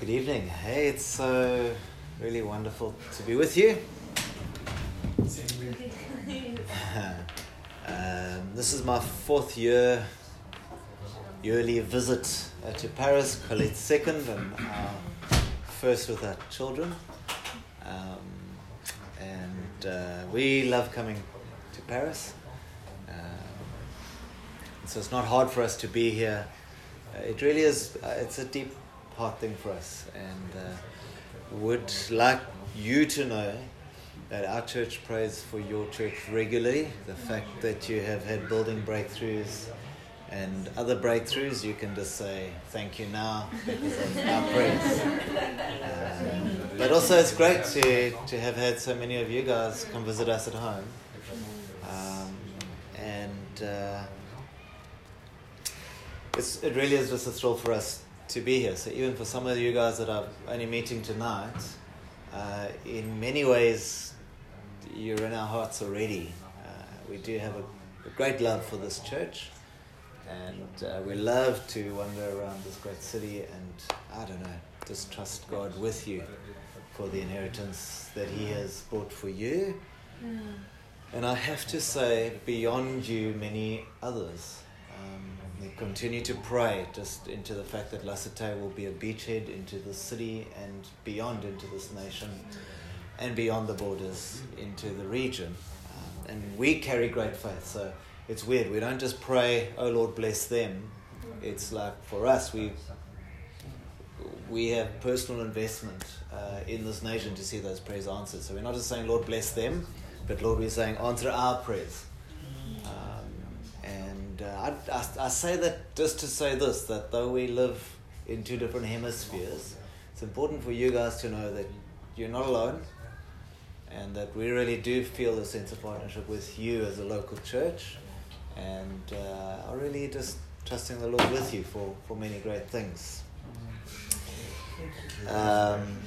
good evening. Hey, it's so really wonderful to be with you. um, this is my fourth year yearly visit uh, to Paris. Colette's second, and first with our children. Um, and uh, we love coming to Paris. Um, so it's not hard for us to be here. Uh, it really is. Uh, it's a deep heart thing for us, and uh, would like you to know that our church prays for your church regularly. The fact that you have had building breakthroughs and other breakthroughs, you can just say thank you now because of our prayers. Um, but also, it's great to, to have had so many of you guys come visit us at home. Um, and uh, it's, it really is just a thrill for us to be here. So even for some of you guys that are only meeting tonight, uh, in many ways, you're in our hearts already. Uh, we do have a, a, great love for this church, and uh, we love to wander around this great city and, I don't know, just trust God with you for the inheritance that He has brought for you. Mm. And I have to say, beyond you, many others. We continue to pray just into the fact that La will be a beachhead into the city and beyond into this nation and beyond the borders into the region. Um, and we carry great faith. So it's weird. We don't just pray, oh Lord, bless them. It's like for us, we we have personal investment uh, in this nation to see those prayers answered. So we're not just saying, Lord, bless them, but Lord, we're saying, answer our prayers. Uh, I, I, I, say that just to say this that though we live in two different hemispheres, it's important for you guys to know that you're not alone and that we really do feel a sense of partnership with you as a local church. And uh, I really just trusting the Lord with you for, for many great things. Um,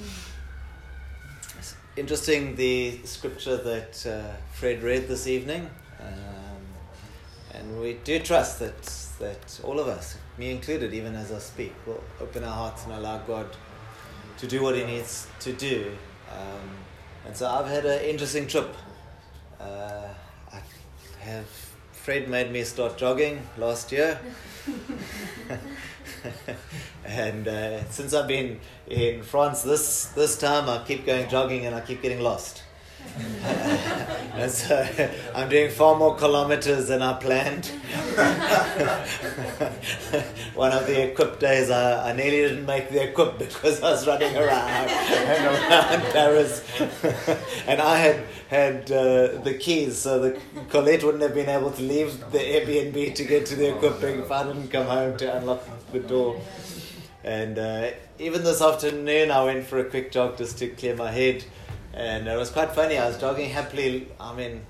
interesting the scripture that uh, Fred read this evening. Uh, and we do trust that, that all of us, me included, even as I speak, will open our hearts and allow God to do what He needs to do. Um, and so I've had an interesting trip. Uh, I have Fred made me start jogging last year. and uh, since I've been in France this, this time, I keep going jogging and I keep getting lost. and so I'm doing far more kilometers than I planned. One of the equip days, I, I nearly didn't make the equip because I was running around and around Paris. and I had had uh, the keys, so the Colette wouldn't have been able to leave the Airbnb to get to the equipping if I didn't come home to unlock the door. And uh, even this afternoon, I went for a quick jog just to clear my head. And it was quite funny. I was jogging happily. I mean,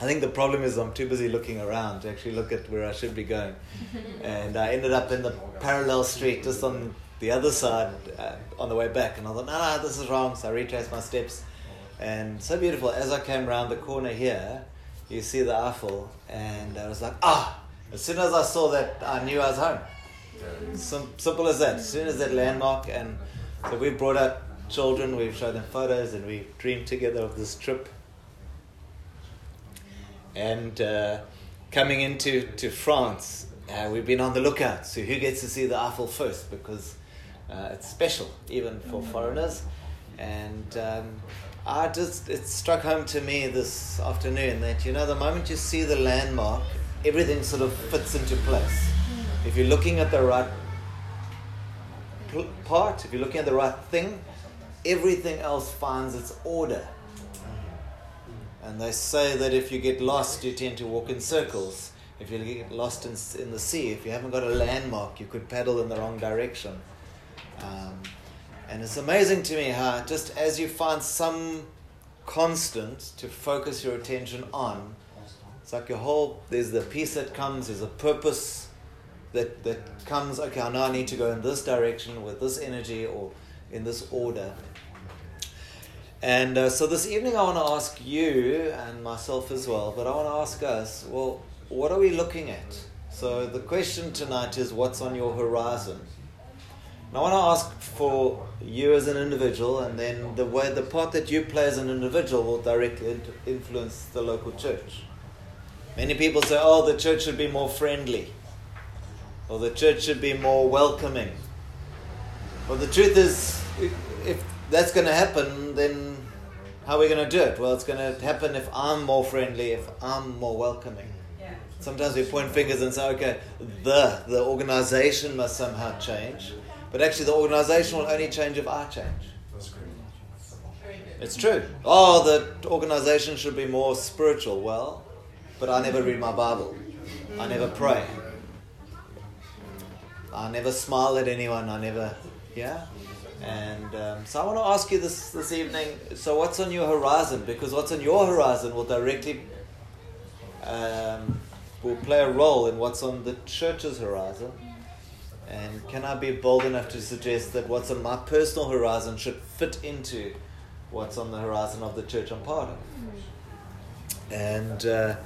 I think the problem is I'm too busy looking around to actually look at where I should be going. and I ended up in the parallel street just on the other side uh, on the way back. And I thought, no, no, this is wrong. So I retraced my steps. And so beautiful. As I came around the corner here, you see the Eiffel. And I was like, ah! As soon as I saw that, I knew I was home. Sim- simple as that. As soon as that landmark. And so we brought up children, we've shown them photos, and we've dreamed together of this trip. And uh, coming into to France, uh, we've been on the lookout. So who gets to see the Eiffel first? Because uh, it's special, even for foreigners. And um, I just it struck home to me this afternoon that you know the moment you see the landmark, everything sort of fits into place. If you're looking at the right part, if you're looking at the right thing, everything else finds its order. And they say that if you get lost, you tend to walk in circles. If you get lost in, in the sea, if you haven't got a landmark, you could paddle in the wrong direction. Um, and it's amazing to me how, just as you find some constant to focus your attention on, it's like your whole, there's the peace that comes, there's a purpose that, that comes, okay, now I need to go in this direction with this energy or in this order. And uh, so this evening, I want to ask you and myself as well, but I want to ask us well, what are we looking at? So the question tonight is what's on your horizon? And I want to ask for you as an individual, and then the way the part that you play as an individual will directly influence the local church. Many people say, "Oh, the church should be more friendly," or "The church should be more welcoming." Well, the truth is, if that's going to happen, then how are we going to do it? Well, it's going to happen if I'm more friendly, if I'm more welcoming. Yeah. Sometimes we point fingers and say, okay, the the organization must somehow change. But actually, the organization will only change if I change. It's true. Oh, the organization should be more spiritual. Well, but I never read my Bible. I never pray. I never smile at anyone. I never, yeah. And um, so I want to ask you this this evening. So what's on your horizon? Because what's on your horizon will directly um, will play a role in what's on the church's horizon. And can I be bold enough to suggest that what's on my personal horizon should fit into what's on the horizon of the church I'm part of? And uh,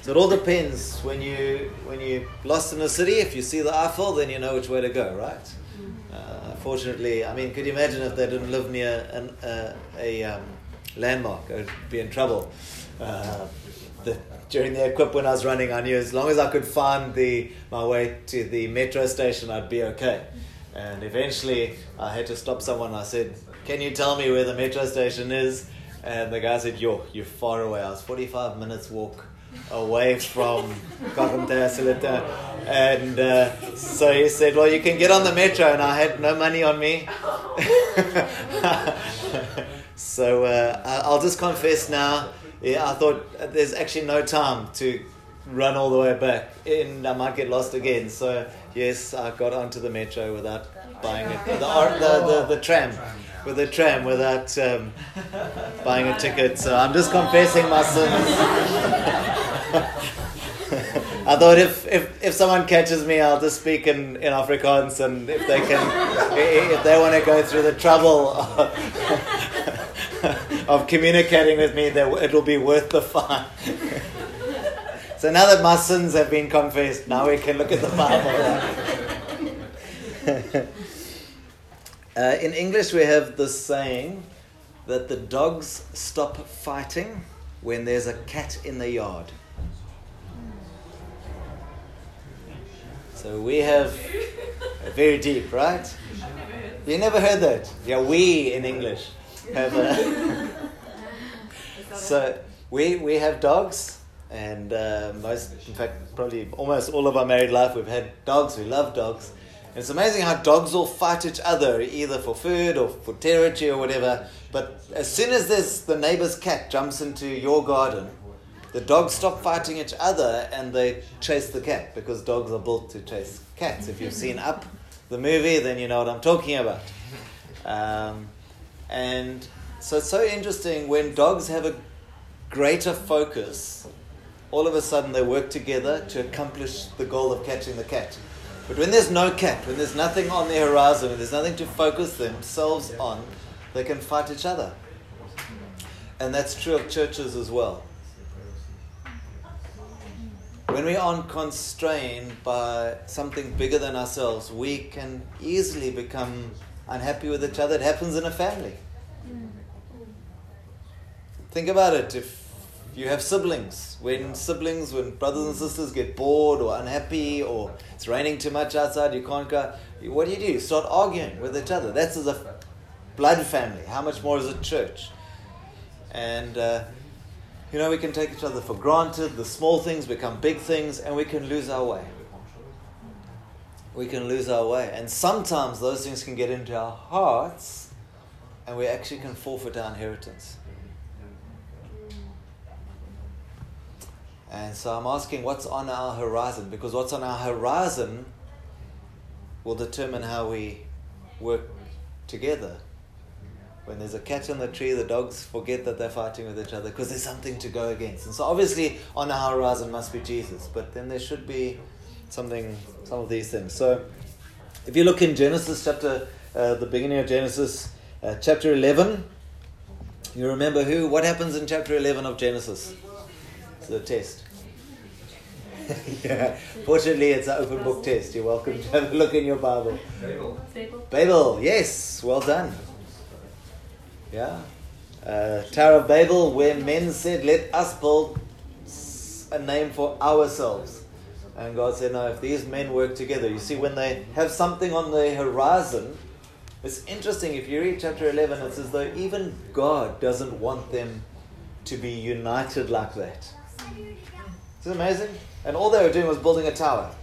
so it all depends. When you when you lost in the city, if you see the Eiffel, then you know which way to go, right? Uh, fortunately, I mean, could you imagine if they didn't live near an, uh, a um, landmark? I'd be in trouble. Uh, the during the equip when I was running, I knew as long as I could find the my way to the metro station, I'd be okay. And eventually, I had to stop someone. I said, "Can you tell me where the metro station is?" And the guy said, "Yo, you're far away." I was 45 minutes walk away from Carpenter And uh, so he said, Well, you can get on the metro, and I had no money on me. so uh, I'll just confess now yeah, I thought there's actually no time to run all the way back, and I might get lost again. So yes, I got onto the metro without buying it, the, the, the, the tram, with the tram without um, buying a ticket. So I'm just confessing my sins. I thought if, if, if someone catches me, I'll just speak in, in Afrikaans, and if they can, if they want to go through the trouble of communicating with me that it'll be worth the fun. so now that my sins have been confessed, now we can look at the Bible. uh, in English, we have this saying that the dogs stop fighting when there's a cat in the yard. So we have very deep, right? You never heard that? Yeah, we in English have a. so we we have dogs, and uh, most, in fact, probably almost all of our married life, we've had dogs. We love dogs. It's amazing how dogs will fight each other, either for food or for territory or whatever. But as soon as there's the neighbor's cat jumps into your garden, the dogs stop fighting each other and they chase the cat because dogs are built to chase cats. If you've seen Up, the movie, then you know what I'm talking about. Um, and so it's so interesting when dogs have a greater focus, all of a sudden they work together to accomplish the goal of catching the cat. But when there's no cat, when there's nothing on the horizon, when there's nothing to focus themselves on, they can fight each other. And that's true of churches as well. When we aren't constrained by something bigger than ourselves, we can easily become unhappy with each other. It happens in a family. Think about it. If you have siblings, when siblings, when brothers and sisters get bored or unhappy or it's raining too much outside, you can't go, what do you do? You start arguing with each other. That's as a blood family. How much more is a church? And, uh, you know, we can take each other for granted. The small things become big things and we can lose our way we can lose our way. And sometimes those things can get into our hearts and we actually can forfeit our inheritance. And so I'm asking what's on our horizon because what's on our horizon will determine how we work together. When there's a catch on the tree, the dogs forget that they're fighting with each other because there's something to go against. And so obviously on our horizon must be Jesus, but then there should be something, some of these things. So, if you look in Genesis chapter, uh, the beginning of Genesis, uh, chapter 11, you remember who? What happens in chapter 11 of Genesis? It's the test. yeah. Fortunately, it's an open book test. You're welcome to have a look in your Bible. Babel. Babel, yes, well done. Yeah. Uh, Tower of Babel, where men said, Let us build a name for ourselves. And God said, No, if these men work together, you see, when they have something on the horizon, it's interesting. If you read chapter 11, it's as though even God doesn't want them to be united like that. Isn't it amazing? And all they were doing was building a tower.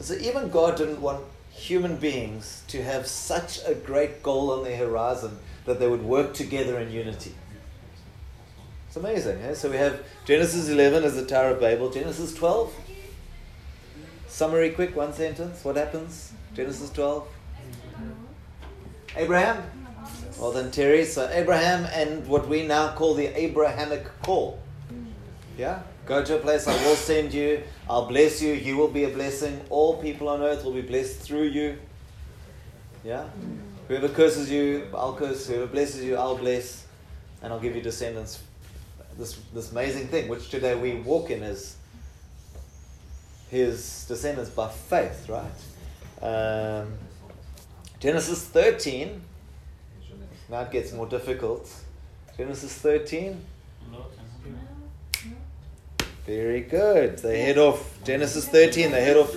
So even God didn't want human beings to have such a great goal on their horizon that they would work together in unity. It's amazing. Eh? So we have Genesis 11 as the Tower of Babel. Genesis 12. Summary quick, one sentence. What happens? Genesis 12. Abraham. Well then, Terry. So Abraham and what we now call the Abrahamic call. Yeah? Go to a place I will send you. I'll bless you. You will be a blessing. All people on earth will be blessed through you. Yeah? Whoever curses you, I'll curse. Whoever blesses you, I'll bless. And I'll give you descendants. This, this amazing thing, which today we walk in as his descendants by faith, right? Um, Genesis 13. Now it gets more difficult. Genesis 13. Very good. They head off, Genesis 13, they head off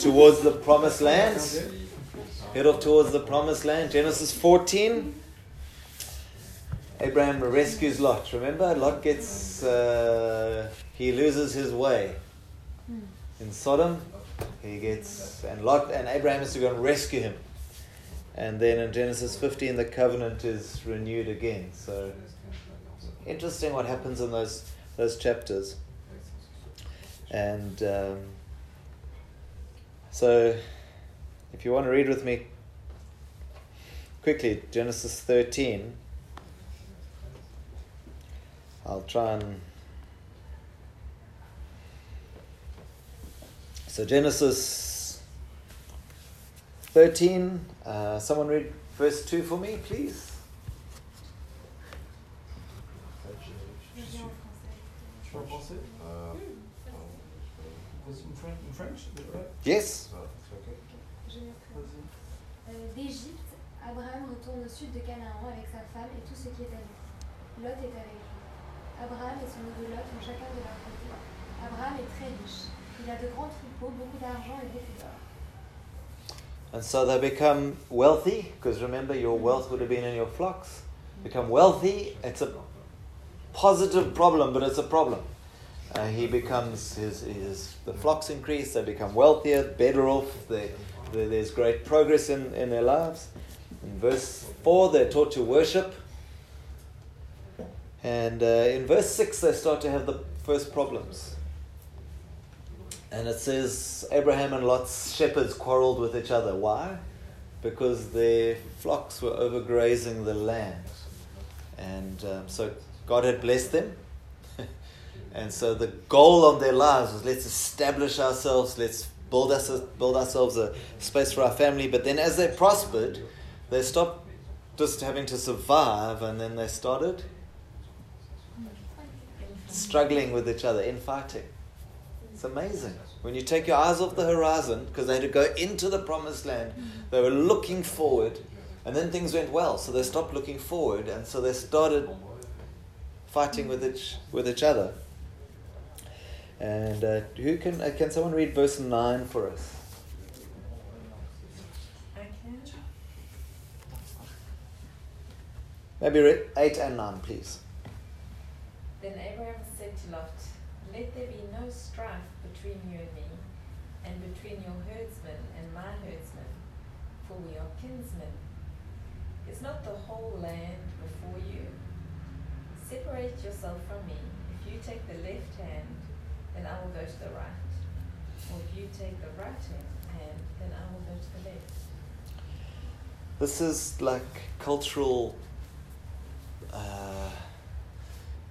towards the promised land. Head off towards the promised land. Genesis 14, Abraham rescues Lot. Remember, Lot gets, uh, he loses his way. In Sodom, he gets, and Lot and Abraham is to go and rescue him. And then in Genesis 15, the covenant is renewed again. So, interesting what happens in those, those chapters. And um, so, if you want to read with me quickly, Genesis 13, I'll try and. So, Genesis 13, uh, someone read verse 2 for me, please. Yes. Euh, D'Égypte, Abraham retourne au sud de Canaan avec sa femme et tout ce qui est à lui. Lot est avec lui. Abraham et son neveu Lot ont chacun de leur côté. Abraham est très riche. Il a de grands troupeaux, beaucoup d'argent et beaucoup d'or. And so they become wealthy, because remember, your wealth would have been in your flocks. Become wealthy, it's a positive problem, but it's a problem. Uh, he becomes his, his the flocks increase, they become wealthier, better off. They, they, there's great progress in, in their lives. In verse four, they're taught to worship, and uh, in verse six, they start to have the first problems. And it says Abraham and Lot's shepherds quarreled with each other. Why? Because their flocks were overgrazing the land, and um, so God had blessed them. And so the goal of their lives was let's establish ourselves, let's build, us, build ourselves a space for our family. But then as they prospered, they stopped just having to survive and then they started struggling with each other, infighting. It's amazing. When you take your eyes off the horizon, because they had to go into the promised land, they were looking forward, and then things went well, so they stopped looking forward, and so they started fighting with each, with each other. And uh, who can uh, can someone read verse nine for us? I can. Maybe read eight and nine, please. Then Abraham said to Lot, Let there be no strife between you and me, and between your herdsmen and my herdsmen, for we are kinsmen. Is not the whole land before you? Separate yourself from me. If you take the left hand, then I will go to the right. Or if you take the right hand, then I will go to the left. This is like cultural. Uh,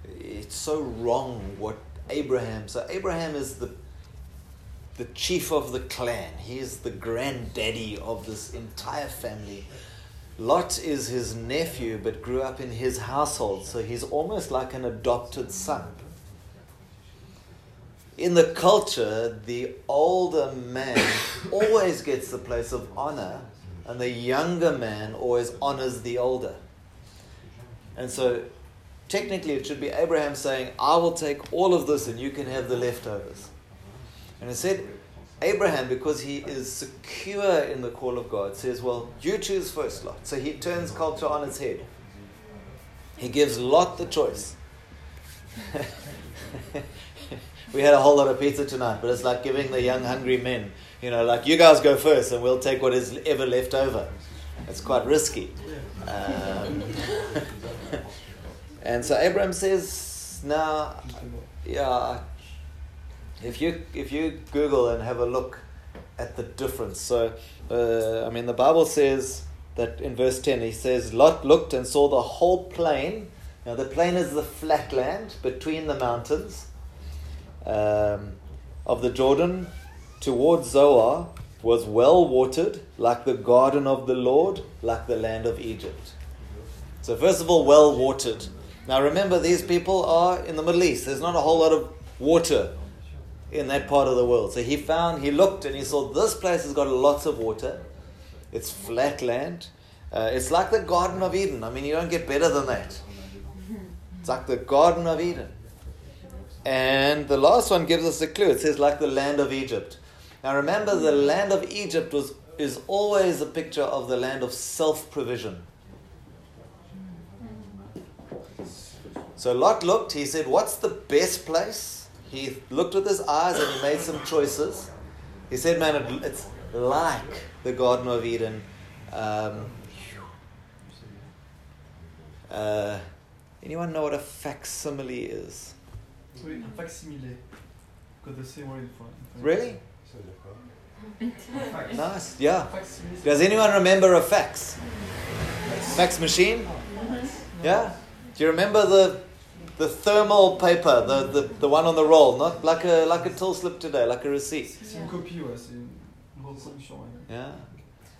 it's so wrong what Abraham. So Abraham is the the chief of the clan. He is the granddaddy of this entire family. Lot is his nephew, but grew up in his household, so he's almost like an adopted son. In the culture, the older man always gets the place of honor, and the younger man always honors the older. And so, technically, it should be Abraham saying, I will take all of this and you can have the leftovers. And said, Abraham, because he is secure in the call of God, says, Well, you choose first, Lot. So he turns culture on its head. He gives Lot the choice. we had a whole lot of pizza tonight, but it's like giving the young, hungry men, you know, like you guys go first and we'll take what is ever left over. It's quite risky. Um, and so Abraham says, now, yeah, if you if you Google and have a look at the difference, so uh, I mean, the Bible says that in verse ten, he says, Lot looked and saw the whole plain. Now, the plain is the flat land between the mountains um, of the Jordan towards Zoar was well watered, like the garden of the Lord, like the land of Egypt. So, first of all, well watered. Now, remember, these people are in the Middle East. There's not a whole lot of water in that part of the world. So, he found, he looked and he saw this place has got lots of water. It's flat land. Uh, it's like the Garden of Eden. I mean, you don't get better than that. It's like the Garden of Eden. And the last one gives us a clue. It says, like the land of Egypt. Now remember, the land of Egypt was, is always a picture of the land of self provision. So Lot looked, he said, What's the best place? He looked with his eyes and he made some choices. He said, Man, it, it's like the Garden of Eden. Um, uh, anyone know what a facsimile is? Oui, un facsimile. Connaissez moi une fois. Really? Fax. Nice. Yeah. Does anyone remember a fax? Fax machine? Mm-hmm. Yeah? Do you remember the the thermal paper, the, the, the one on the roll, not like a like a till slip today, like a receipt. C'est une copie, ouais, c'est une une reproduction. ouais. Yeah.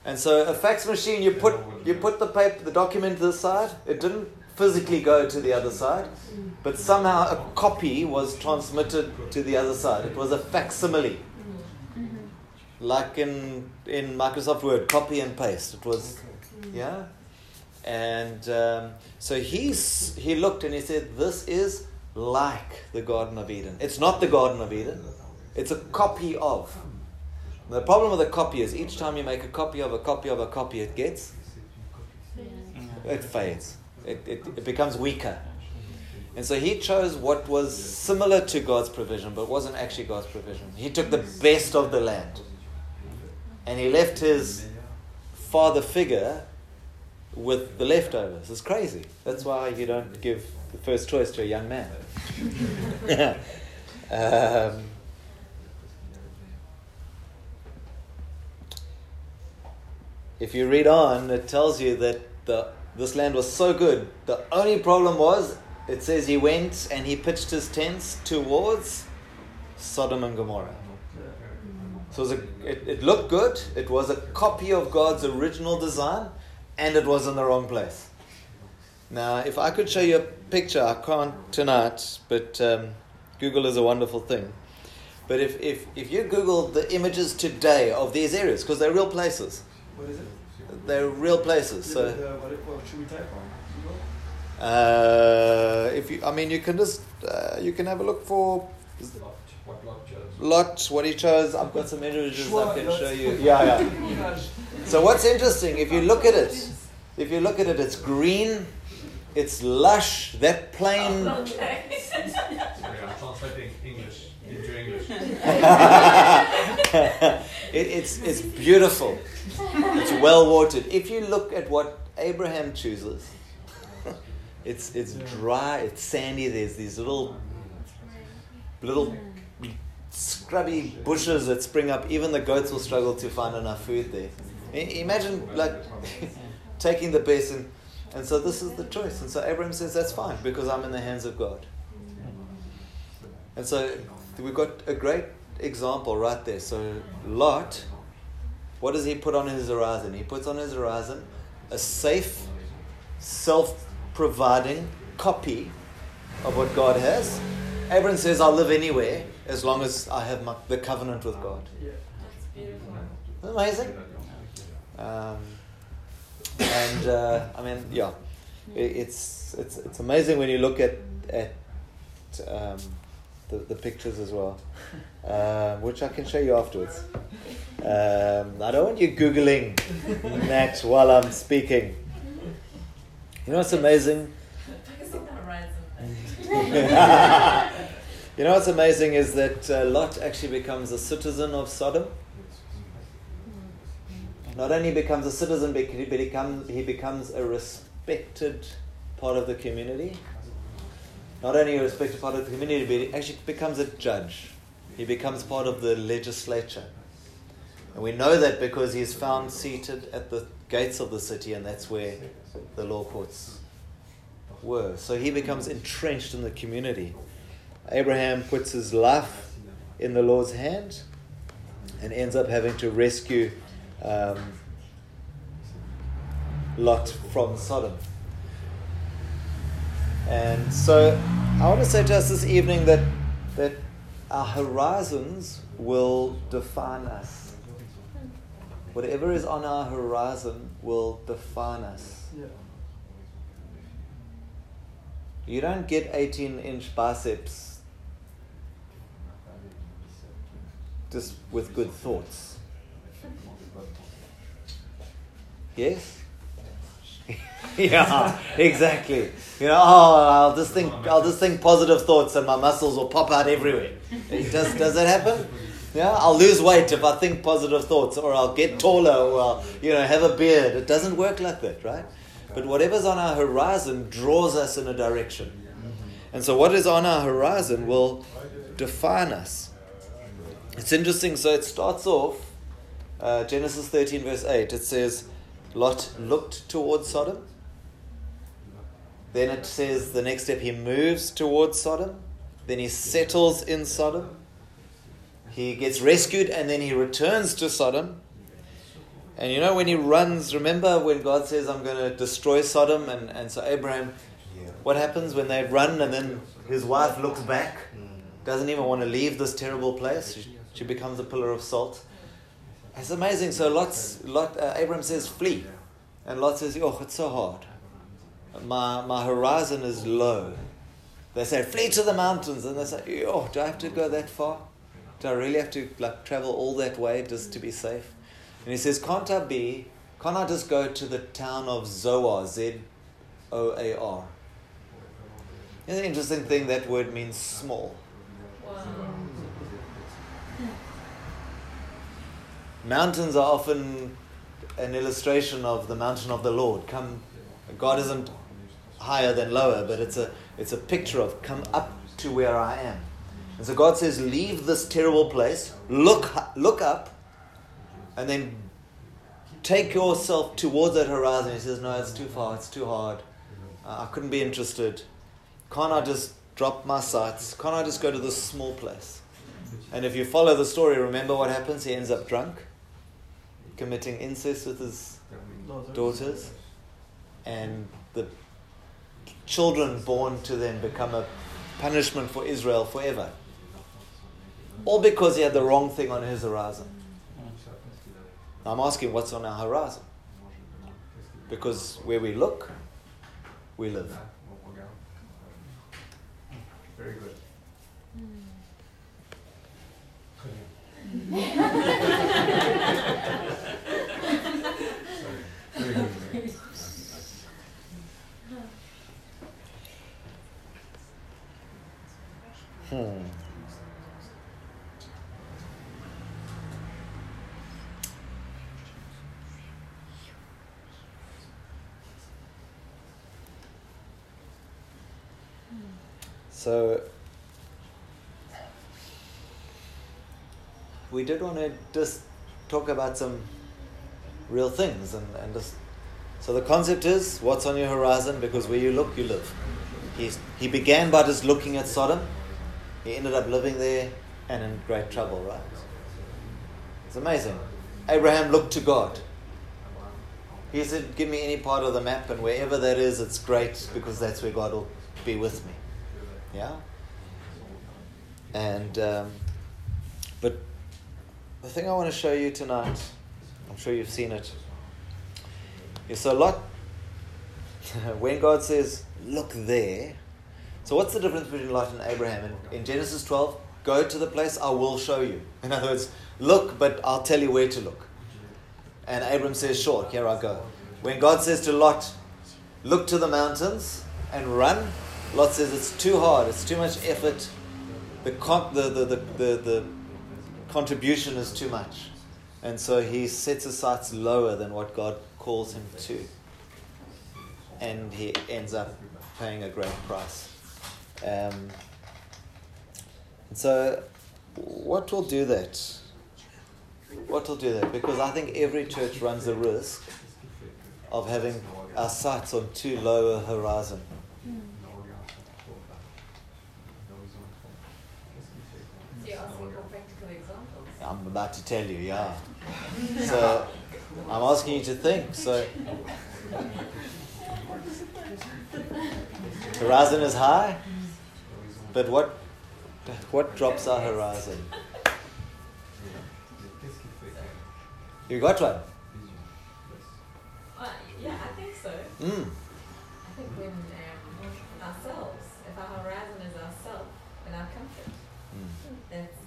And so a fax machine, you put you put the paper, the document to the side. It didn't physically go to the other side, but somehow a copy was transmitted to the other side. It was a facsimile, like in in Microsoft Word, copy and paste. It was, yeah. And um, so he's he looked and he said, "This is like the Garden of Eden. It's not the Garden of Eden. It's a copy of." The problem with a copy is each time you make a copy of a copy of a copy, it gets, it fades. It, it, it becomes weaker. And so he chose what was similar to God's provision, but wasn't actually God's provision. He took the best of the land. And he left his father figure with the leftovers. It's crazy. That's why you don't give the first choice to a young man. um, if you read on, it tells you that the, this land was so good. The only problem was, it says he went and he pitched his tents towards Sodom and Gomorrah. So it, a, it, it looked good. It was a copy of God's original design, and it was in the wrong place. Now, if I could show you a picture, I can't tonight, but um, Google is a wonderful thing. But if, if, if you Google the images today of these areas, because they're real places, What is it? They're real places. The- So, the- what, what should we type on? Uh, if you, I mean, you can just uh, you can have a look for What lot chose? Lot. What he chose. I've got some images I can show you. Yeah, yeah. So what's interesting, if you look at it, if you look at it, it's green, it's lush. That plain. Okay. Sorry, I'm translating English into English. it, it's it's beautiful. It's well watered. If you look at what Abraham chooses, it's it's dry, it's sandy. There's these little little scrubby bushes that spring up. Even the goats will struggle to find enough food there. Imagine like taking the best and and so this is the choice. And so Abraham says that's fine because I'm in the hands of God. And so we've got a great example right there. So Lot, what does he put on his horizon? He puts on his horizon a safe, self-providing copy of what God has, Abraham says, I'll live anywhere as long as I have my, the covenant with God. Yeah. That's beautiful. Isn't amazing? Um, and uh, I mean, yeah, it, it's it's it's amazing when you look at at um, the the pictures as well, um, which I can show you afterwards. Um, I don't want you googling that while I'm speaking. You know what's amazing? You know what's amazing is that uh, Lot actually becomes a citizen of Sodom. Not only becomes a citizen, but he he becomes a respected part of the community. Not only a respected part of the community, but he actually becomes a judge. He becomes part of the legislature. And we know that because he's found seated at the gates of the city, and that's where the law courts were. So he becomes entrenched in the community. Abraham puts his life in the Lord's hand and ends up having to rescue um, Lot from Sodom. And so I want to say to us this evening that, that our horizons will define us. Whatever is on our horizon will define us. You don't get 18 inch biceps just with good thoughts. Yes? yeah, exactly. You know, oh, I'll just think, I'll just think positive thoughts, and my muscles will pop out everywhere. Does does that happen? Yeah, I'll lose weight if I think positive thoughts, or I'll get taller, or I'll, you know, have a beard. It doesn't work like that, right? But whatever's on our horizon draws us in a direction, and so what is on our horizon will define us. It's interesting. So it starts off, uh, Genesis thirteen verse eight. It says, Lot looked towards Sodom. Then it says the next step he moves towards Sodom. Then he settles in Sodom. He gets rescued and then he returns to Sodom. And you know, when he runs, remember when God says, I'm going to destroy Sodom? And, and so Abraham, what happens when they run and then his wife looks back? Doesn't even want to leave this terrible place. She, she becomes a pillar of salt. It's amazing. So Lot's, Lot, uh, Abraham says, flee. And Lot says, oh, it's so hard. My, my horizon is low. They say, flee to the mountains. And they say, oh, do I have to go that far? Do I really have to like travel all that way just to be safe? And he says, can't I be, can't I just go to the town of Zoar, Z-O-A-R? It's an interesting thing, that word means small. Wow. Mountains are often an illustration of the mountain of the Lord. Come, God isn't higher than lower, but it's a it's a picture of come up to where I am. And so God says, leave this terrible place, look look up, and then take yourself towards that horizon. He says, no, it's too far, it's too hard. Uh, I couldn't be interested. Can't I just drop my sights? Can't I just go to this small place? And if you follow the story, remember what happens? He ends up drunk, committing incest with his daughters, and the children born to them become a punishment for Israel forever. All because he had the wrong thing on his horizon. I'm asking what's on our horizon. Because where we look, we live. Very good. Hmm. Very good. Hmm. So we did want to just talk about some real things and, and just so the concept is what's on your horizon because where you look you live. He's, he began by just looking at Sodom. He ended up living there and in great trouble, right? It's amazing. Abraham looked to God. He said, Give me any part of the map, and wherever that is, it's great because that's where God will be with me. Yeah? And um, but the thing I want to show you tonight, I'm sure you've seen it. it. Is a Lot. when God says, "Look there," so what's the difference between Lot and Abraham? In, in Genesis 12, go to the place I will show you. In other words, look, but I'll tell you where to look. And Abram says, "Sure, here I go." When God says to Lot, "Look to the mountains and run," Lot says, "It's too hard. It's too much effort. The con- the, the, the, the, the contribution is too much." And so he sets his sights lower than what God calls him to. And he ends up paying a great price. Um, and so, what will do that? What will do that? Because I think every church runs the risk of having our sights on too low a horizon. I'm about to tell you, yeah. So I'm asking you to think. So horizon is high, but what what drops our horizon? You got one? Uh, yeah, I think so. Mm. I think when um, ourselves, if our horizon is ourself and our comfort, Mm. that's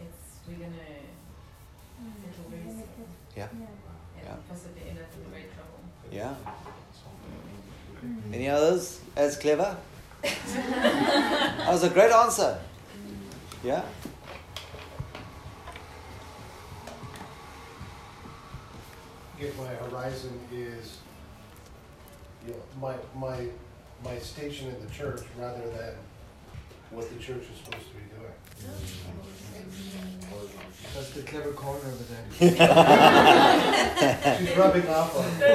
it's we're gonna settle very soon Yeah. and Yeah. possibly end up in great trouble. Yeah. Mm. Any others as clever? that was a great answer. Yeah. If my horizon is, you know, my, my, my station in the church rather than what the church is supposed to be doing. That's the clever corner over there. She's rubbing off on me.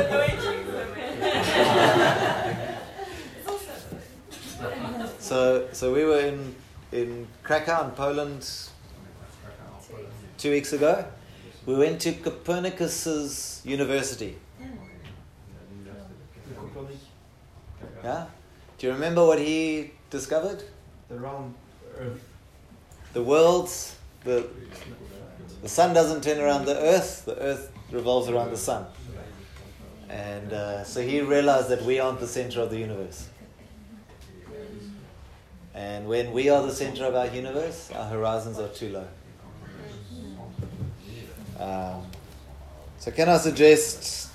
So, so we were in in Krakow in Poland two weeks ago. We went to Copernicus's university. Yeah. Do you remember what he discovered? the round earth. The world's the the sun doesn't turn around the earth. The earth revolves around the sun. And uh, so he realized that we aren't the center of the universe. And when we are the center of our universe, our horizons are too low. Um, so, can I suggest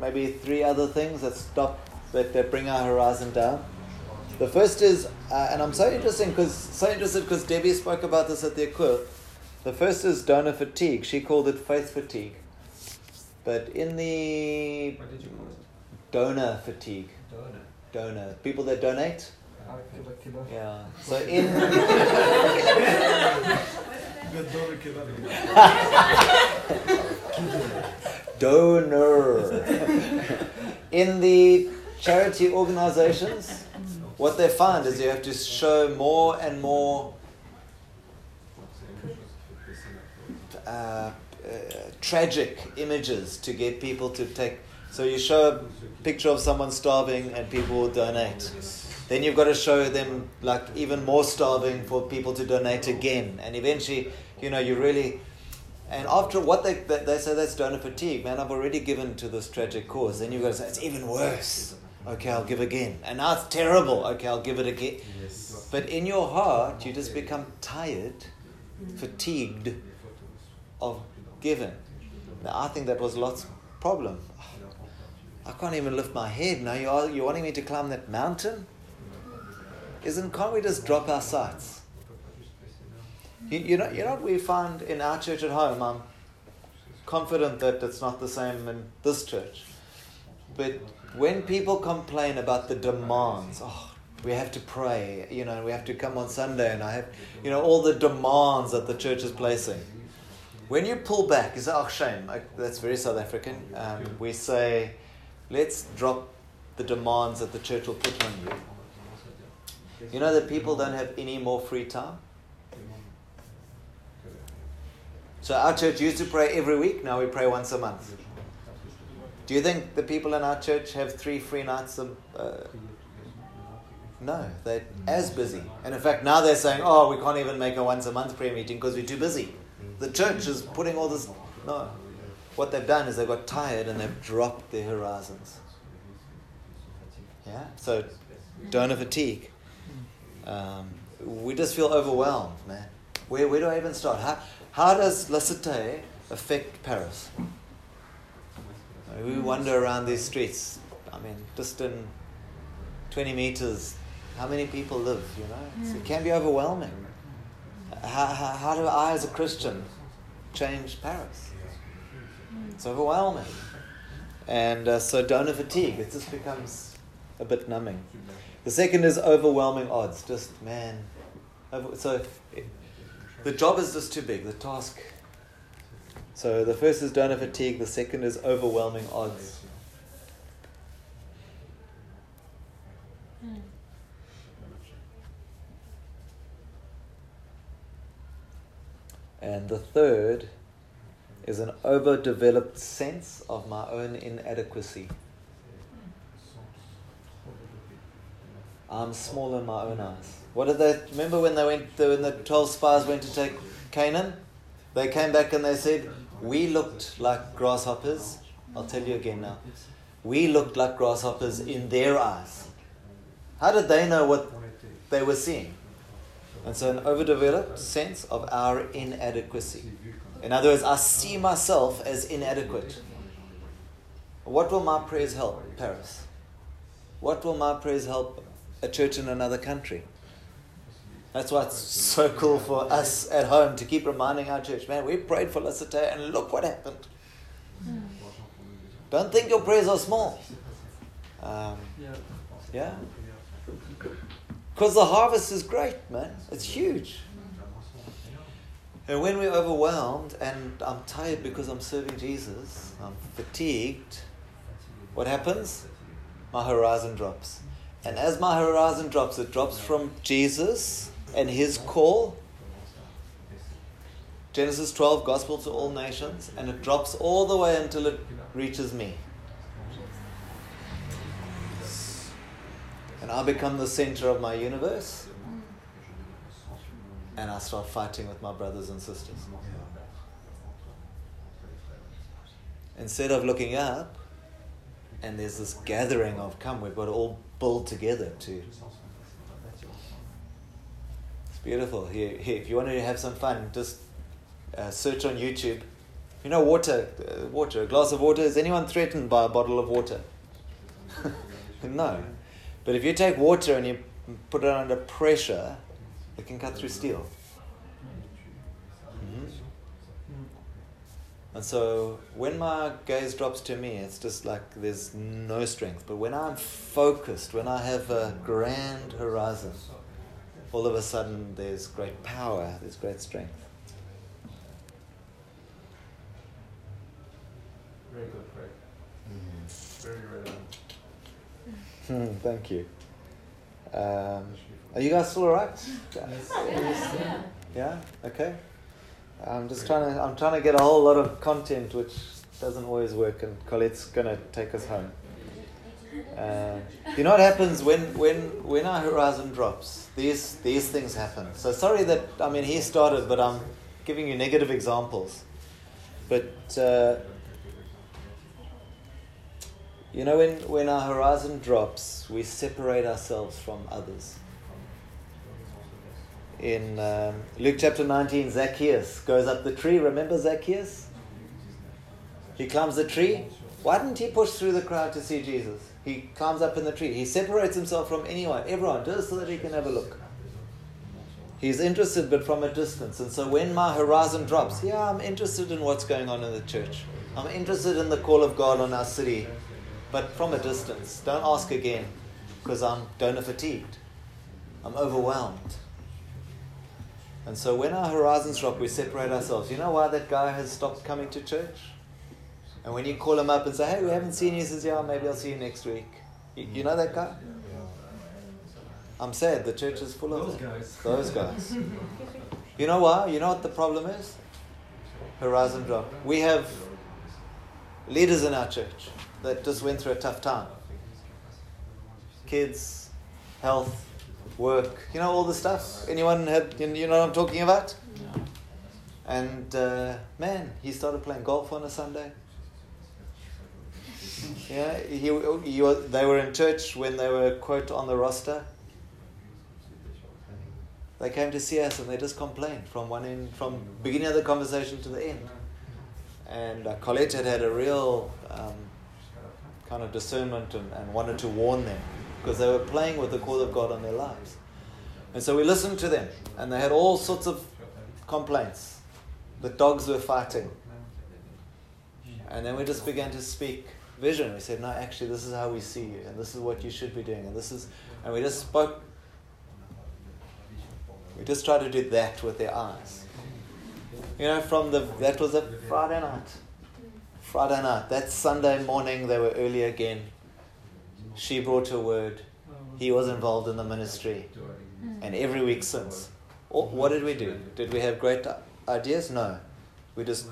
maybe three other things that stop that, that bring our horizon down? The first is, uh, and I'm so interesting because so interested because Debbie spoke about this at the equip. The first is donor fatigue. She called it faith fatigue. But in the What did you call it? donor fatigue, Donor. donor people that donate. Yeah. So in donor In the charity organizations, what they find is you have to show more and more uh, uh, tragic images to get people to take. So you show a picture of someone starving and people will donate. Then you've got to show them like even more starving for people to donate again, and eventually, you know, you really. And after what they, they they say that's donor fatigue, man, I've already given to this tragic cause. Then you've got to say it's even worse. Okay, I'll give again. And now it's terrible. Okay, I'll give it again. Yes. But in your heart, you just become tired, fatigued of giving. Now, I think that was Lot's problem. I can't even lift my head. Now you are, you're wanting me to climb that mountain? Isn't, can't we just drop our sights? You, you, know, you know what we find in our church at home? I'm confident that it's not the same in this church. But when people complain about the demands, oh, we have to pray, you know, we have to come on Sunday, and I have, you know, all the demands that the church is placing. When you pull back, you say, oh, shame. That's very South African. Um, we say, let's drop the demands that the church will put on you. You know that people don't have any more free time? So our church used to pray every week, now we pray once a month. Do you think the people in our church have three free nights a, uh, No, they're as busy. And in fact, now they're saying, oh, we can't even make a once a month prayer meeting because we're too busy. The church is putting all this. No. What they've done is they've got tired and they've dropped their horizons. Yeah? So, donor fatigue. Um, we just feel overwhelmed, man. Where, where do I even start? How, how does La Cité affect Paris? We wander around these streets. I mean, just in 20 meters, how many people live, you know? So it can be overwhelming. How, how, how do I, as a Christian, change Paris? It's overwhelming. And uh, so donor fatigue, it just becomes a bit numbing. The second is overwhelming odds. Just, man. Over, so the job is just too big, the task. So the first is donor fatigue, the second is overwhelming odds. And the third is an overdeveloped sense of my own inadequacy. I'm small in my own eyes. What did they remember when they went when the twelve spies went to take Canaan? They came back and they said, We looked like grasshoppers. I'll tell you again now. We looked like grasshoppers in their eyes. How did they know what they were seeing? And so, an overdeveloped sense of our inadequacy. In other words, I see myself as inadequate. What will my prayers help, Paris? What will my prayers help a church in another country? That's why it's so cool for us at home to keep reminding our church, man, we prayed for La and look what happened. Don't think your prayers are small. Um, yeah? Because the harvest is great, man. It's huge. And when we're overwhelmed and I'm tired because I'm serving Jesus, I'm fatigued, what happens? My horizon drops. And as my horizon drops, it drops from Jesus and his call, Genesis 12, gospel to all nations, and it drops all the way until it reaches me. And I become the center of my universe, and I start fighting with my brothers and sisters. Instead of looking up, and there's this gathering of come, we've got all build together too. It's Beautiful. Here, here, if you want to have some fun, just uh, search on YouTube. You know, water, uh, water, a glass of water. Is anyone threatened by a bottle of water? no. But if you take water and you put it under pressure, it can cut through steel. Mm-hmm. And so when my gaze drops to me, it's just like there's no strength. But when I'm focused, when I have a grand horizon, all of a sudden there's great power, there's great strength. Very good, Craig. Mm-hmm. Very right on. Hmm, thank you. Um, are you guys still alright? Yeah. yeah. Okay. I'm just trying to. I'm trying to get a whole lot of content, which doesn't always work, and Colette's gonna take us home. Uh, you know what happens when, when, when our horizon drops? These, these things happen. So sorry that, I mean, he started, but I'm giving you negative examples. But, uh, you know, when, when our horizon drops, we separate ourselves from others. In um, Luke chapter 19, Zacchaeus goes up the tree. Remember Zacchaeus? He climbs the tree. Why didn't he push through the crowd to see Jesus? He climbs up in the tree. He separates himself from anyone, everyone, just so that he can have a look. He's interested, but from a distance. And so when my horizon drops, yeah, I'm interested in what's going on in the church. I'm interested in the call of God on our city, but from a distance. Don't ask again, because I'm donor fatigued. I'm overwhelmed. And so when our horizons drop, we separate ourselves. You know why that guy has stopped coming to church? And when you call him up and say, hey, we haven't seen you since, yeah, maybe I'll see you next week. You, you know that guy? I'm sad, the church is full of those them. guys. Those guys. you know why? You know what the problem is? Horizon drop. We have leaders in our church that just went through a tough time. Kids, health, work, you know, all the stuff. Anyone had, you know what I'm talking about? And uh, man, he started playing golf on a Sunday. Yeah, he, he, was, they were in church when they were, quote, on the roster. They came to see us and they just complained from one end, from beginning of the conversation to the end. And uh, Colette had had a real um, kind of discernment and, and wanted to warn them because they were playing with the call of God on their lives. And so we listened to them, and they had all sorts of complaints. The dogs were fighting. And then we just began to speak vision. We said, No, actually, this is how we see you, and this is what you should be doing, and this is, and we just spoke. We just tried to do that with their eyes. You know, from the, that was a Friday night. Friday night. That Sunday morning, they were early again. She brought a word. He was involved in the ministry. And every week since. Oh, what did we do? Did we have great ideas? No. We just,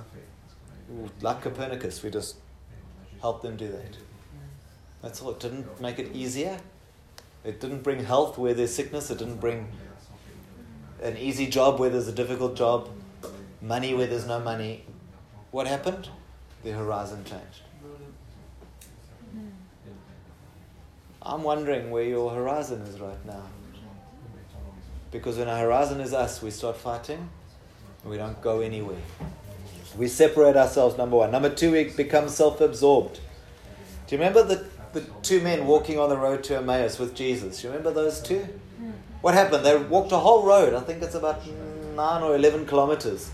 like Copernicus, we just helped them do that. That's all. It didn't make it easier. It didn't bring health where there's sickness. It didn't bring an easy job where there's a difficult job. Money where there's no money. What happened? The horizon changed. I'm wondering where your horizon is right now. Because when our horizon is us, we start fighting, and we don't go anywhere. We separate ourselves, number one. Number two, we become self absorbed. Do you remember the, the two men walking on the road to Emmaus with Jesus? Do you remember those two? What happened? They walked a whole road, I think it's about nine or 11 kilometers,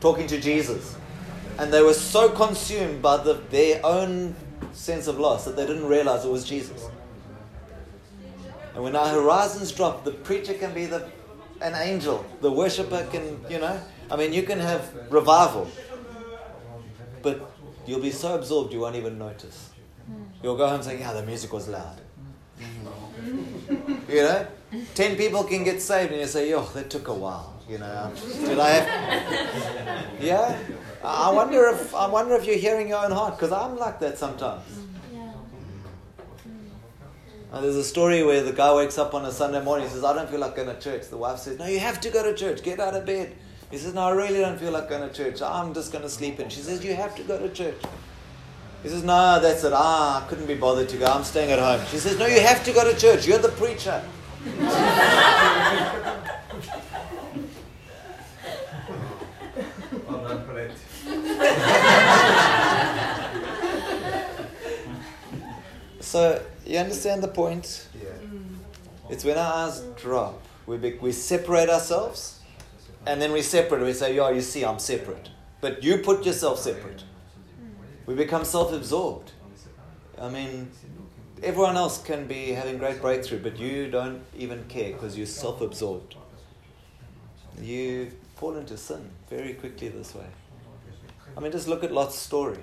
talking to Jesus. And they were so consumed by the, their own sense of loss that they didn't realize it was Jesus. And when our horizons drop, the preacher can be the, an angel, the worshiper can, you know, I mean, you can have revival, but you'll be so absorbed you won't even notice. Hmm. You'll go home saying, Yeah, the music was loud. you know? Ten people can get saved, and you say, Yo, that took a while. You know, did I have. Yeah? I wonder if I wonder if you're hearing your own heart, because I'm like that sometimes. Uh, there's a story where the guy wakes up on a Sunday morning. He says, "I don't feel like going to church." The wife says, "No, you have to go to church. Get out of bed." He says, No, I really don't feel like going to church. I'm just going to sleep in. She says, You have to go to church. He says, No, that's it. Ah, I couldn't be bothered to go. I'm staying at home. She says, No, you have to go to church. You're the preacher. well done, Colette. so, you understand the point? Yeah. It's when our eyes drop, we, be, we separate ourselves and then we separate. We say, "Yeah, you see, I'm separate," but you put yourself separate. We become self-absorbed. I mean, everyone else can be having great breakthrough, but you don't even care because you're self-absorbed. You fall into sin very quickly this way. I mean, just look at Lot's story.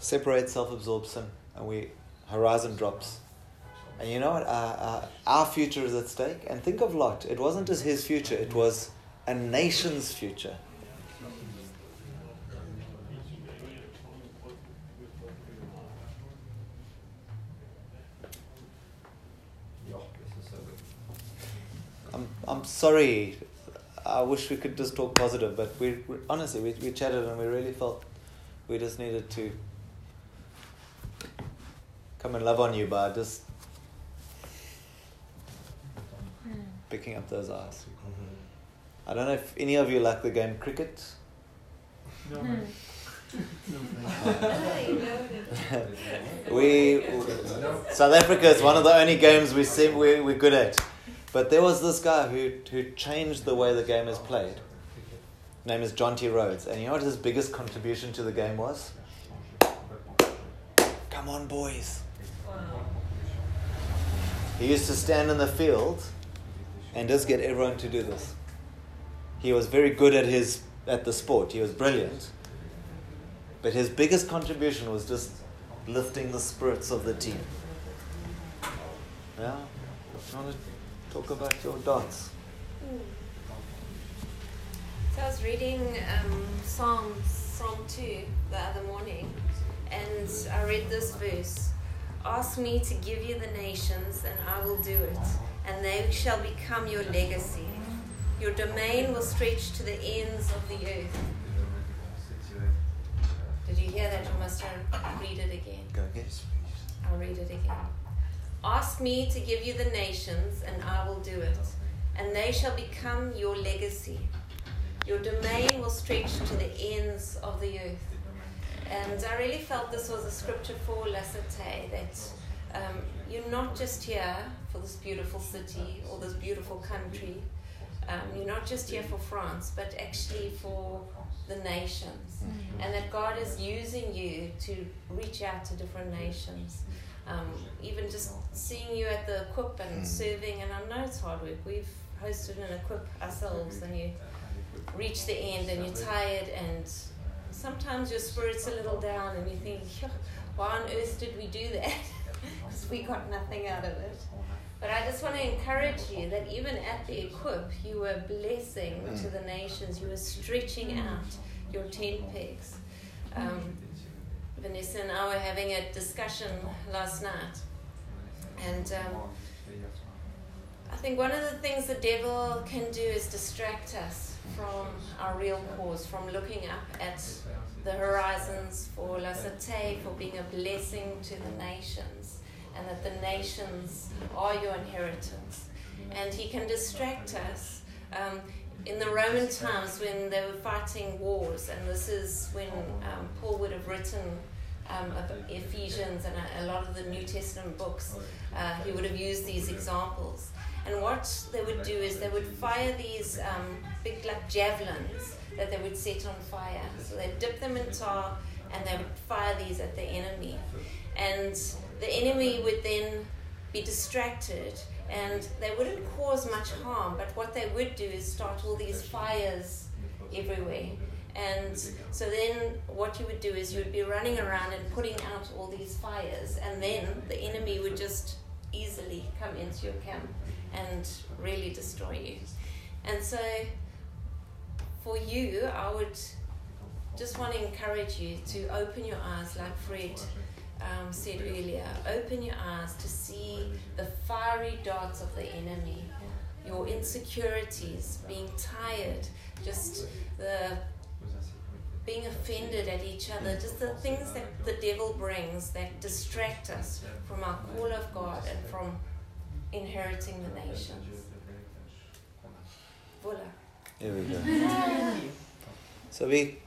Separate self-absorbed sin, and we horizon drops. And you know what? Uh, uh, our future is at stake. And think of Lot. It wasn't just his future, it was a nation's future. I'm, I'm sorry. I wish we could just talk positive, but we, we honestly we, we chatted and we really felt we just needed to come and love on you by just picking up those eyes. Mm-hmm. I don't know if any of you like the game cricket. No, we South Africa is one of the only games we seem we we're good at. But there was this guy who who changed the way the game is played. His name is Jonty Rhodes, and you know what his biggest contribution to the game was? Come on, boys. He used to stand in the field and just get everyone to do this. He was very good at his at the sport. He was brilliant. But his biggest contribution was just lifting the spirits of the team. Yeah? You want to talk about your dots? So I was reading um, Psalms, Psalm 2 the other morning, and I read this verse Ask me to give you the nations, and I will do it, and they shall become your legacy. Your domain will stretch to the ends of the earth. Did you hear that? Or must read it again? Go again. I'll read it again. Ask me to give you the nations, and I will do it, and they shall become your legacy. Your domain will stretch to the ends of the earth. And I really felt this was a scripture for La Cité that um, you're not just here for this beautiful city or this beautiful country. Um, you're not just here for France, but actually for the nations. And that God is using you to reach out to different nations. Um, even just seeing you at the equip and Mm. serving, and I know it's hard work. We've hosted an equip ourselves, and you reach the end and you're tired, and sometimes your spirit's a little down, and you think, why on earth did we do that? Because we got nothing out of it. But I just want to encourage you that even at the equip, you were a blessing to the nations. You were stretching out your tent pegs. Um, Vanessa and I were having a discussion last night, and um, I think one of the things the devil can do is distract us from our real cause, from looking up at the horizons for La Cité, for being a blessing to the nations, and that the nations are your inheritance. And he can distract us. Um, in the Roman times, when they were fighting wars, and this is when um, Paul would have written um, Ephesians and a, a lot of the New Testament books, uh, he would have used these examples. And what they would do is they would fire these um, big like javelins that they would set on fire. So they'd dip them in tar and they would fire these at the enemy. And the enemy would then be distracted and they wouldn't cause much harm, but what they would do is start all these fires everywhere. And so then what you would do is you would be running around and putting out all these fires, and then the enemy would just easily come into your camp and really destroy you. And so for you, I would just want to encourage you to open your eyes, like Fred um, said earlier, open your eyes to see the fiery darts of the enemy, your insecurities, being tired, just the being offended at each other, just the things that the devil brings that distract us from our call of God and from inheriting the nations. Voila. Here we go. So be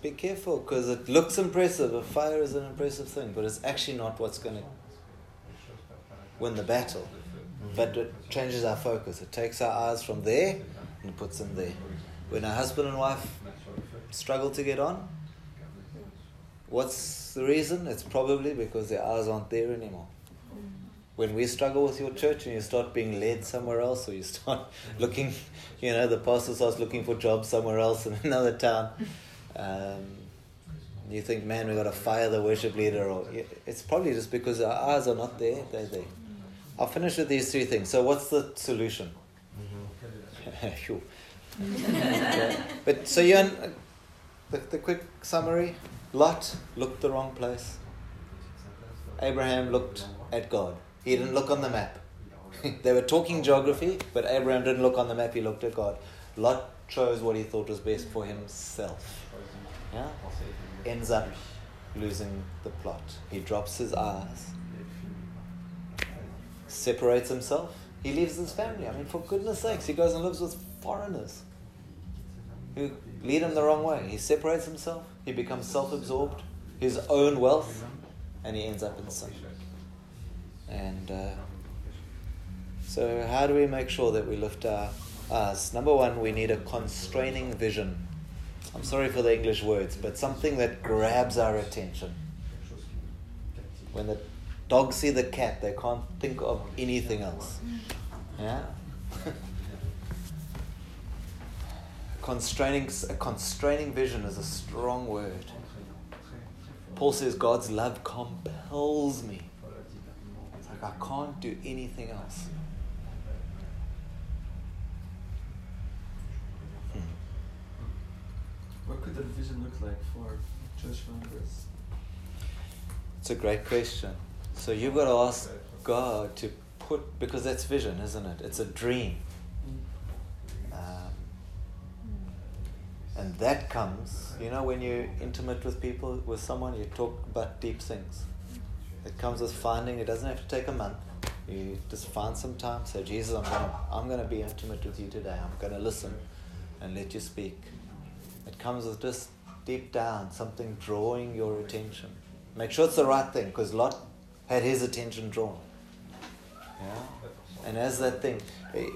be careful because it looks impressive. A fire is an impressive thing, but it's actually not what's going to win the battle. But it changes our focus. It takes our eyes from there and puts them there. When a husband and wife struggle to get on, what's the reason? It's probably because their eyes aren't there anymore. Mm. When we struggle with your church and you start being led somewhere else, or you start looking, you know, the pastor starts looking for jobs somewhere else in another town, um, you think, man, we got to fire the worship leader, or it's probably just because our eyes are not there. They're there. I'll finish with these three things. So, what's the solution? But so you the, the quick summary: Lot looked the wrong place. Abraham looked at God. He didn't look on the map. they were talking geography, but Abraham didn't look on the map. He looked at God. Lot chose what he thought was best for himself. Yeah, ends up losing the plot. He drops his eyes, separates himself. He leaves his family. I mean, for goodness sakes, he goes and lives with foreigners who lead him the wrong way. He separates himself. He becomes self-absorbed, his own wealth, and he ends up in sin. And uh, so, how do we make sure that we lift our eyes? Number one, we need a constraining vision. I'm sorry for the English words, but something that grabs our attention. When the dogs see the cat, they can't think of anything else. Yeah? constraining, a constraining vision is a strong word. Paul says God's love compels me. I can't do anything else. What could the vision look like for church members? It's a great question. So you've got to ask God to put, because that's vision, isn't it? It's a dream. Um, and that comes, you know, when you're intimate with people, with someone, you talk about deep things. It comes with finding, it doesn't have to take a month. You just find some time, say, Jesus, I'm going to I'm gonna be intimate with you today. I'm going to listen and let you speak. It comes with just deep down something drawing your attention. Make sure it's the right thing, because Lot had his attention drawn. Yeah? And as that thing, eh,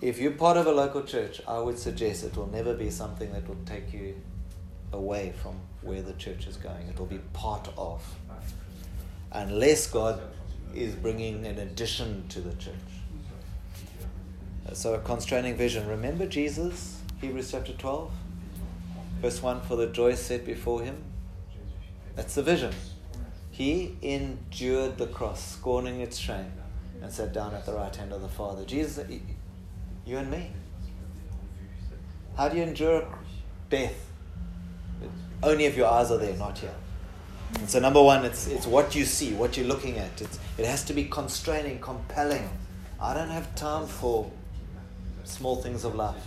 if you're part of a local church, I would suggest it will never be something that will take you away from where the church is going. It will be part of. Unless God is bringing an addition to the church. Uh, so, a constraining vision. Remember Jesus, Hebrews chapter 12? Verse 1 For the joy set before him. That's the vision. He endured the cross, scorning its shame, and sat down at the right hand of the Father. Jesus, you and me. How do you endure death? Only if your eyes are there, not here. And so, number one, it's, it's what you see, what you're looking at. It's, it has to be constraining, compelling. I don't have time for small things of life.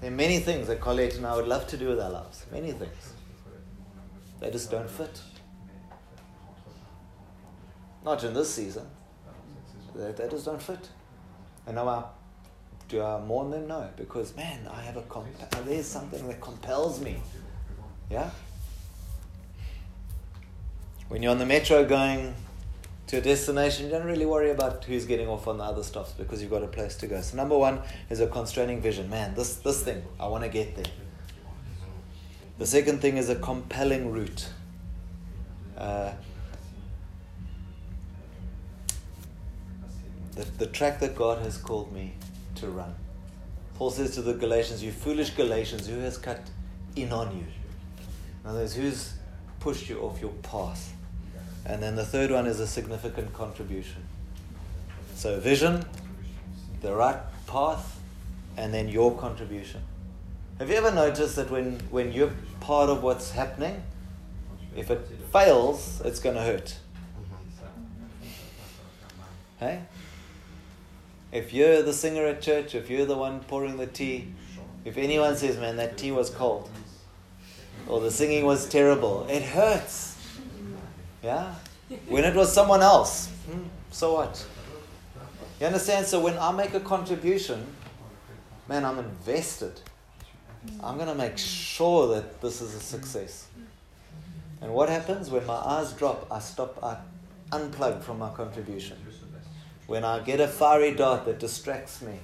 There are many things that Colette and I would love to do with our lives. Many things. They just don't fit. Not in this season. They, they just don't fit. And now I, do I mourn them? No, because man, I have a comp- there's something that compels me. Yeah? When you're on the metro going to a destination, you don't really worry about who's getting off on the other stops because you've got a place to go. So number one is a constraining vision. Man, this this thing, I want to get there. The second thing is a compelling route. Uh, the, the track that God has called me to run. Paul says to the Galatians, You foolish Galatians, who has cut in on you? In other words, who's pushed you off your path? And then the third one is a significant contribution. So, vision, the right path, and then your contribution. Have you ever noticed that when, when you're part of what's happening, if it fails, it's going to hurt? Hey? If you're the singer at church, if you're the one pouring the tea, if anyone says, man, that tea was cold, or the singing was terrible, it hurts. Yeah? When it was someone else, hmm, so what? You understand? So when I make a contribution, man, I'm invested. I'm going to make sure that this is a success. And what happens when my eyes drop? I stop, I unplug from my contribution. When I get a fiery dart that distracts me,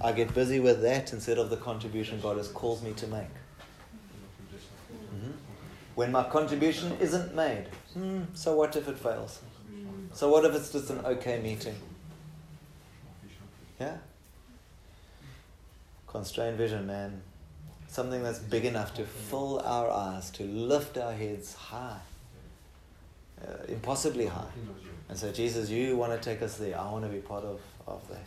I get busy with that instead of the contribution God has called me to make. When my contribution isn't made, hmm, so what if it fails? So what if it's just an okay meeting? Yeah? Constrained vision, man. Something that's big enough to fill our eyes, to lift our heads high, uh, impossibly high. And so, Jesus, you want to take us there. I want to be part of, of that.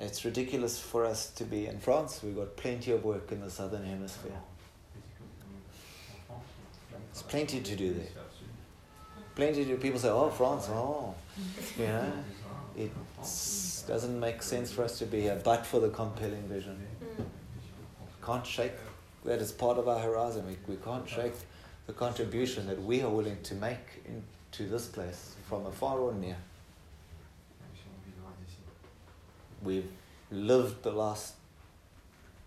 It's ridiculous for us to be in France. We've got plenty of work in the southern hemisphere. There's plenty to do there. Plenty to do. People say, oh, France, oh. You know, it doesn't make sense for us to be here, but for the compelling vision. Hmm. Can't shake that is part of our horizon. We, we can't shake the contribution that we are willing to make into this place from afar or near. We've lived the last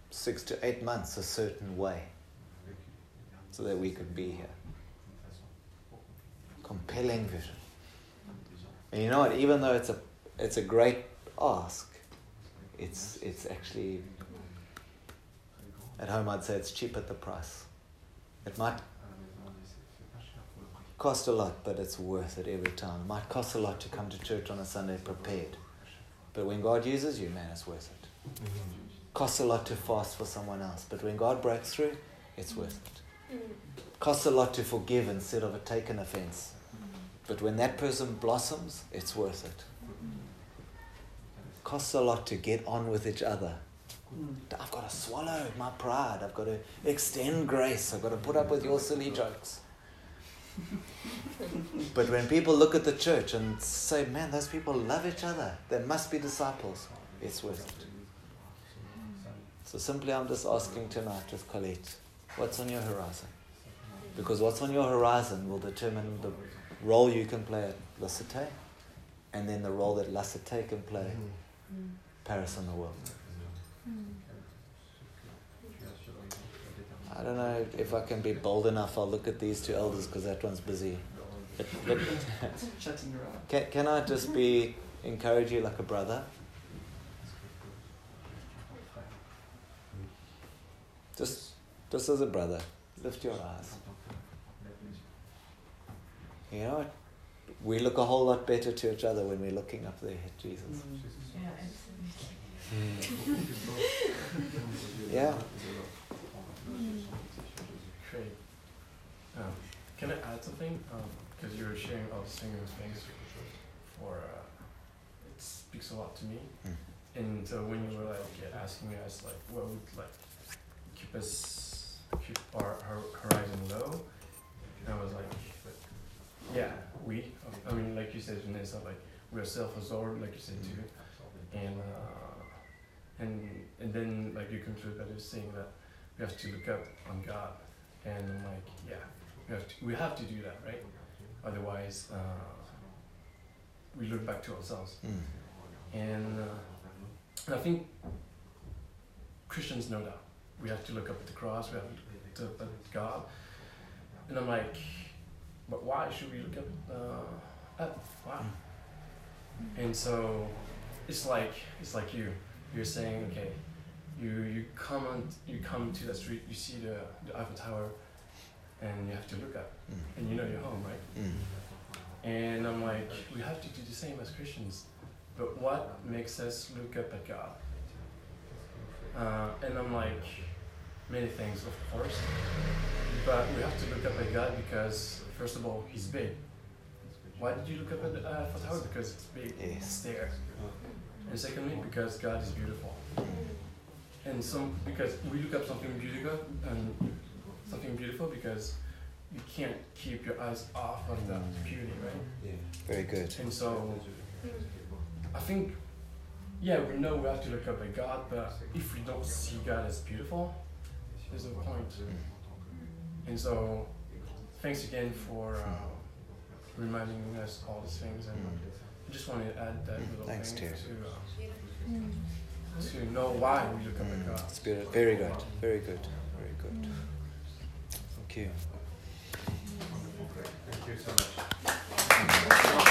six to eight months a certain way so that we could be here. Compelling vision. And you know what? Even though it's a it's a great ask, it's it's actually at home I'd say it's cheap at the price. It might cost a lot, but it's worth it every time. It might cost a lot to come to church on a Sunday prepared. But when God uses you, man, it's worth it. Mm-hmm. Costs a lot to fast for someone else, but when God breaks through, it's worth it. Mm. Costs a lot to forgive instead of a taken offense. But when that person blossoms, it's worth it. Costs a lot to get on with each other. I've got to swallow my pride. I've got to extend grace. I've got to put up with your silly jokes. But when people look at the church and say, man, those people love each other, they must be disciples, it's worth it. So simply, I'm just asking tonight with Colette, what's on your horizon? Because what's on your horizon will determine the role you can play at La Cité and then the role that La Cité can play Paris and the world. I don't know if I can be bold enough. I'll look at these two elders because that one's busy. But, but Chatting can, can I just be encourage you like a brother? Just just as a brother, lift your eyes. You know? We look a whole lot better to each other when we're looking up there at Jesus. Yeah, absolutely. Yeah. Great. Um, can I add something? Because you were sharing all the singing things for, uh, it speaks a lot to me. Mm. And so when you were like asking me, us like, what would like keep us keep our, horizon low? And I was like, yeah, we. I mean, like you said, Vanessa, like we're self-absorbed, like you said too, and uh, and and then like you come to a better saying that we have to look up on God, and I'm like, yeah, we have to, we have to do that, right? Otherwise, uh, we look back to ourselves, Mm. and, uh, I think Christians know that we have to look up at the cross, we have to look at God, and I'm like, but why should we look up uh, at why? And so it's like it's like you. You're saying, okay, you you come on you come to the street, you see the, the Eiffel Tower, and you have to look up, Mm. and you know you're home, right? Mm. And I'm like, we have to do the same as Christians, but what makes us look up at God? Uh, and I'm like, many things, of course, but we have to look up at God because, first of all, He's big. Why did you look up at the uh, Eiffel Tower? Because it's big, Yes. it's there. And secondly, because God is beautiful. And some because we look up something beautiful and something beautiful because you can't keep your eyes off of the beauty, right? Yeah. Very good. And so I think yeah, we know we have to look up at God, but if we don't see God as beautiful, there's no point. And so thanks again for uh, reminding us all these things and I just wanted to add that Mm, little thanks, thing dear. to uh, to know why we look up at Mm. God. It's good. Very good. Very good. Very good. Thank you. Thank you so much.